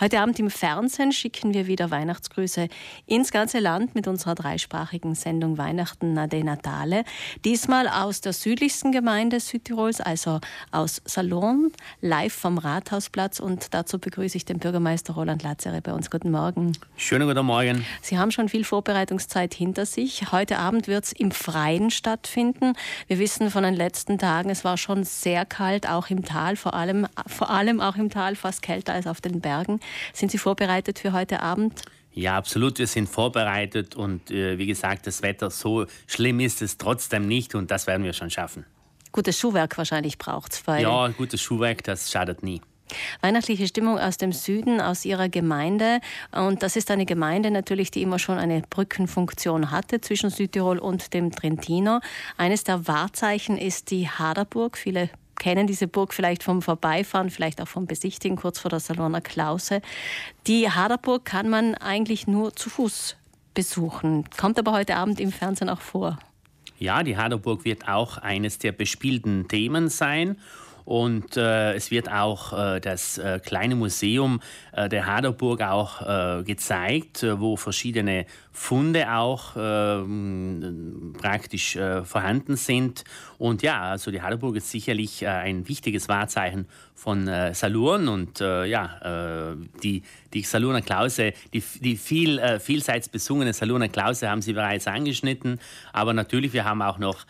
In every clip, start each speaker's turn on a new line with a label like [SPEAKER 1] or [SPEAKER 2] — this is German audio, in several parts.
[SPEAKER 1] Heute Abend im Fernsehen schicken wir wieder Weihnachtsgrüße ins ganze Land mit unserer dreisprachigen Sendung Weihnachten Nade Natale. Diesmal aus der südlichsten Gemeinde Südtirols, also aus Salon, live vom Rathausplatz. Und dazu begrüße ich den Bürgermeister Roland Lazare bei uns. Guten Morgen.
[SPEAKER 2] Schönen guten Morgen.
[SPEAKER 1] Sie haben schon viel Vorbereitungszeit hinter sich. Heute Abend wird es im Freien stattfinden. Wir wissen von den letzten Tagen, es war schon sehr kalt, auch im Tal, vor allem, vor allem auch im Tal, fast kälter als auf den Bergen. Sind Sie vorbereitet für heute Abend?
[SPEAKER 2] Ja, absolut. Wir sind vorbereitet und äh, wie gesagt, das Wetter so schlimm ist es trotzdem nicht und das werden wir schon schaffen.
[SPEAKER 1] Gutes Schuhwerk wahrscheinlich braucht es.
[SPEAKER 2] Ja, gutes Schuhwerk, das schadet nie.
[SPEAKER 1] Weihnachtliche Stimmung aus dem Süden, aus Ihrer Gemeinde. Und das ist eine Gemeinde natürlich, die immer schon eine Brückenfunktion hatte zwischen Südtirol und dem Trentino. Eines der Wahrzeichen ist die Haderburg. Viele kennen diese Burg vielleicht vom Vorbeifahren, vielleicht auch vom Besichtigen kurz vor der Saloner Klause. Die Haderburg kann man eigentlich nur zu Fuß besuchen, kommt aber heute Abend im Fernsehen auch vor.
[SPEAKER 2] Ja, die Haderburg wird auch eines der bespielten Themen sein. Und äh, es wird auch äh, das äh, kleine Museum äh, der Haderburg auch äh, gezeigt, äh, wo verschiedene Funde auch ähm, praktisch vorhanden sind. Und ja, also die Haderburg ist sicherlich ein wichtiges Wahrzeichen von Salurn und ja, die, die Salurner Klause, die, die viel, vielseits besungene Salurner Klause haben Sie bereits angeschnitten, aber natürlich, wir haben auch noch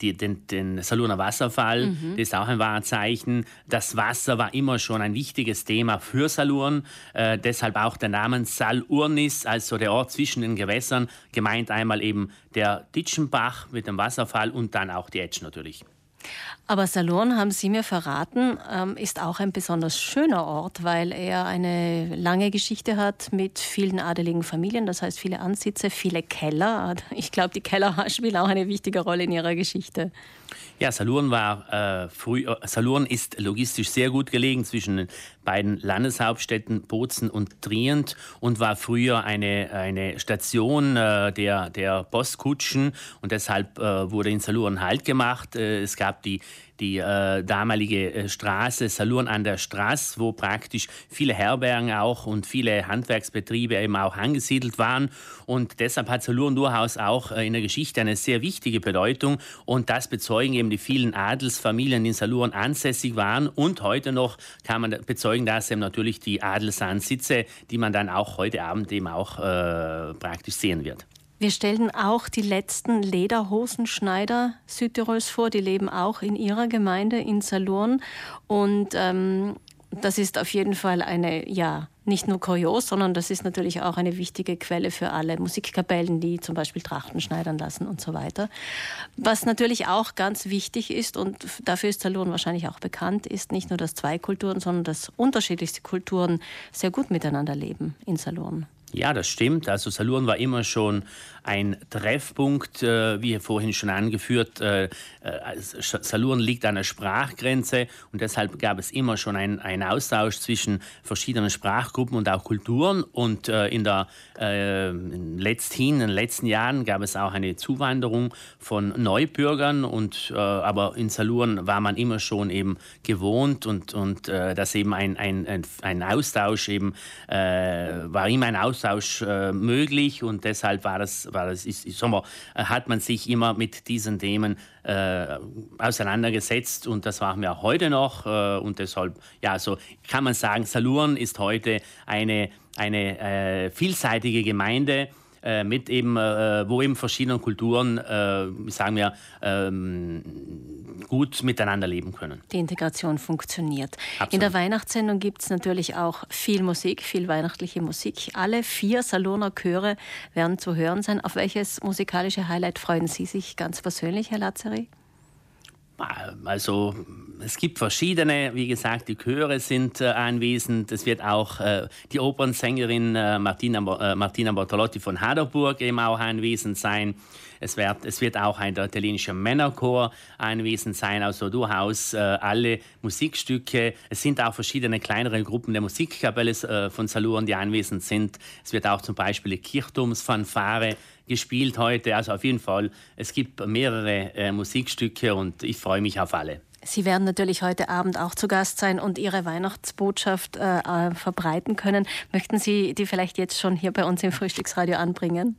[SPEAKER 2] die, den, den Salurner Wasserfall, mhm. das ist auch ein Wahrzeichen. Das Wasser war immer schon ein wichtiges Thema für Salurn. Äh, deshalb auch der Name Salurnis, also der Ort zwischen den Gewässern, gemeint einmal eben der Ditschenbach mit dem Wasserfall und dann auch die Etsch natürlich.
[SPEAKER 1] Aber Salurn, haben Sie mir verraten, ähm, ist auch ein besonders schöner Ort, weil er eine lange Geschichte hat mit vielen adeligen Familien, das heißt viele Ansitze, viele Keller. Ich glaube, die Keller spielen auch eine wichtige Rolle in Ihrer Geschichte.
[SPEAKER 2] Ja, Salurn war äh, früh, äh, Salurn ist logistisch sehr gut gelegen zwischen den beiden Landeshauptstädten Bozen und Trient und war früher eine, eine Station äh, der, der Postkutschen und deshalb äh, wurde in Salurn Halt gemacht. Äh, es gab die die äh, damalige äh, Straße Salurn an der Straße, wo praktisch viele Herbergen auch und viele Handwerksbetriebe eben auch angesiedelt waren. Und deshalb hat Salurn durchaus auch äh, in der Geschichte eine sehr wichtige Bedeutung. Und das bezeugen eben die vielen Adelsfamilien, die in Salurn ansässig waren. Und heute noch kann man bezeugen, dass eben natürlich die Adelsansitze, die man dann auch heute Abend eben auch äh, praktisch sehen wird.
[SPEAKER 1] Wir stellen auch die letzten Lederhosenschneider Südtirols vor. Die leben auch in ihrer Gemeinde in Salurn. Und ähm, das ist auf jeden Fall eine, ja, nicht nur kurios, sondern das ist natürlich auch eine wichtige Quelle für alle Musikkapellen, die zum Beispiel Trachten schneidern lassen und so weiter. Was natürlich auch ganz wichtig ist und dafür ist Salurn wahrscheinlich auch bekannt, ist nicht nur, dass zwei Kulturen, sondern dass unterschiedlichste Kulturen sehr gut miteinander leben in Salurn.
[SPEAKER 2] Ja, das stimmt. Also Salurn war immer schon ein Treffpunkt, äh, wie vorhin schon angeführt. Äh, äh, Salurn liegt an der Sprachgrenze und deshalb gab es immer schon einen Austausch zwischen verschiedenen Sprachgruppen und auch Kulturen. Und äh, in, der, äh, letzthin, in den letzten Jahren gab es auch eine Zuwanderung von Neubürgern. Und, äh, aber in Salurn war man immer schon eben gewohnt und, und äh, dass eben ein, ein, ein, ein Austausch eben war immer ein Austausch möglich. Und deshalb war das war das ist, ist wir, äh, hat man sich immer mit diesen Themen äh, auseinandergesetzt. Und das machen wir auch heute noch. Äh, und deshalb ja so kann man sagen Salurn ist heute eine eine äh, vielseitige Gemeinde äh, mit eben, äh, wo eben verschiedene Kulturen, äh, sagen wir, ähm, gut miteinander leben können.
[SPEAKER 1] Die Integration funktioniert. Absolut. In der Weihnachtssendung gibt es natürlich auch viel Musik, viel weihnachtliche Musik. Alle vier Saloner Chöre werden zu hören sein. Auf welches musikalische Highlight freuen Sie sich ganz persönlich, Herr Lazari?
[SPEAKER 2] Also es gibt verschiedene, wie gesagt, die Chöre sind äh, anwesend. Es wird auch äh, die Opernsängerin äh, Martina, äh, Martina Bortolotti von Haderburg eben auch anwesend sein. Es wird, es wird auch ein italienischer Männerchor anwesend sein, also durchaus äh, alle Musikstücke. Es sind auch verschiedene kleinere Gruppen der Musikkapelle äh, von Salurn, die anwesend sind. Es wird auch zum Beispiel die Kirchturmsfanfare gespielt heute. Also auf jeden Fall, es gibt mehrere Musikstücke und ich freue mich auf alle.
[SPEAKER 1] Sie werden natürlich heute Abend auch zu Gast sein und Ihre Weihnachtsbotschaft äh, äh, verbreiten können. Möchten Sie die vielleicht jetzt schon hier bei uns im Frühstücksradio anbringen?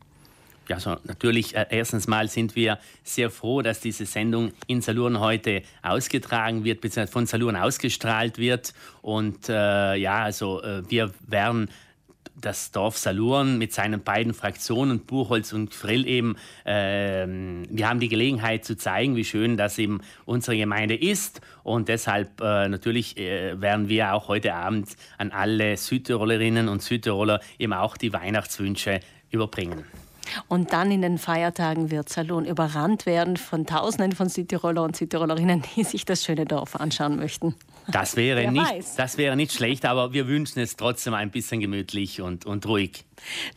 [SPEAKER 2] Ja, also natürlich, äh, erstens mal sind wir sehr froh, dass diese Sendung in Salurn heute ausgetragen wird, beziehungsweise von Salurn ausgestrahlt wird. Und äh, ja, also äh, wir werden das Dorf Salurn mit seinen beiden Fraktionen, Buchholz und Frill eben, äh, wir haben die Gelegenheit zu zeigen, wie schön das eben unsere Gemeinde ist. Und deshalb äh, natürlich äh, werden wir auch heute Abend an alle Südtirolerinnen und Südtiroler eben auch die Weihnachtswünsche überbringen.
[SPEAKER 1] Und dann in den Feiertagen wird Salon überrannt werden von Tausenden von Südtiroler und Südtirolerinnen, die sich das schöne Dorf anschauen möchten.
[SPEAKER 2] Das wäre, nicht, das wäre nicht schlecht, aber wir wünschen es trotzdem ein bisschen gemütlich und, und ruhig.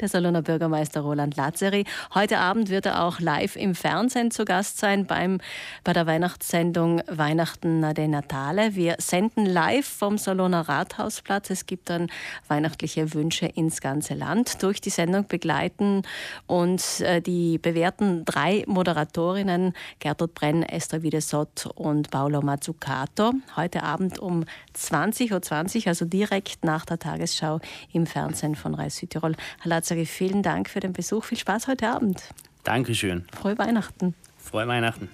[SPEAKER 1] Der Saloner Bürgermeister Roland Lazeri. Heute Abend wird er auch live im Fernsehen zu Gast sein beim, bei der Weihnachtssendung Weihnachten de Natale. Wir senden live vom Saloner Rathausplatz. Es gibt dann weihnachtliche Wünsche ins ganze Land. Durch die Sendung begleiten uns äh, die bewährten drei Moderatorinnen Gertrud Brenn, Esther Wiedesott und Paolo Mazzucato. Heute Abend um 20.20 Uhr, 20, also direkt nach der Tagesschau im Fernsehen von Reis Südtirol. Herr Lazari, vielen Dank für den Besuch. Viel Spaß heute Abend.
[SPEAKER 2] Dankeschön.
[SPEAKER 1] Frohe Weihnachten.
[SPEAKER 2] Frohe Weihnachten.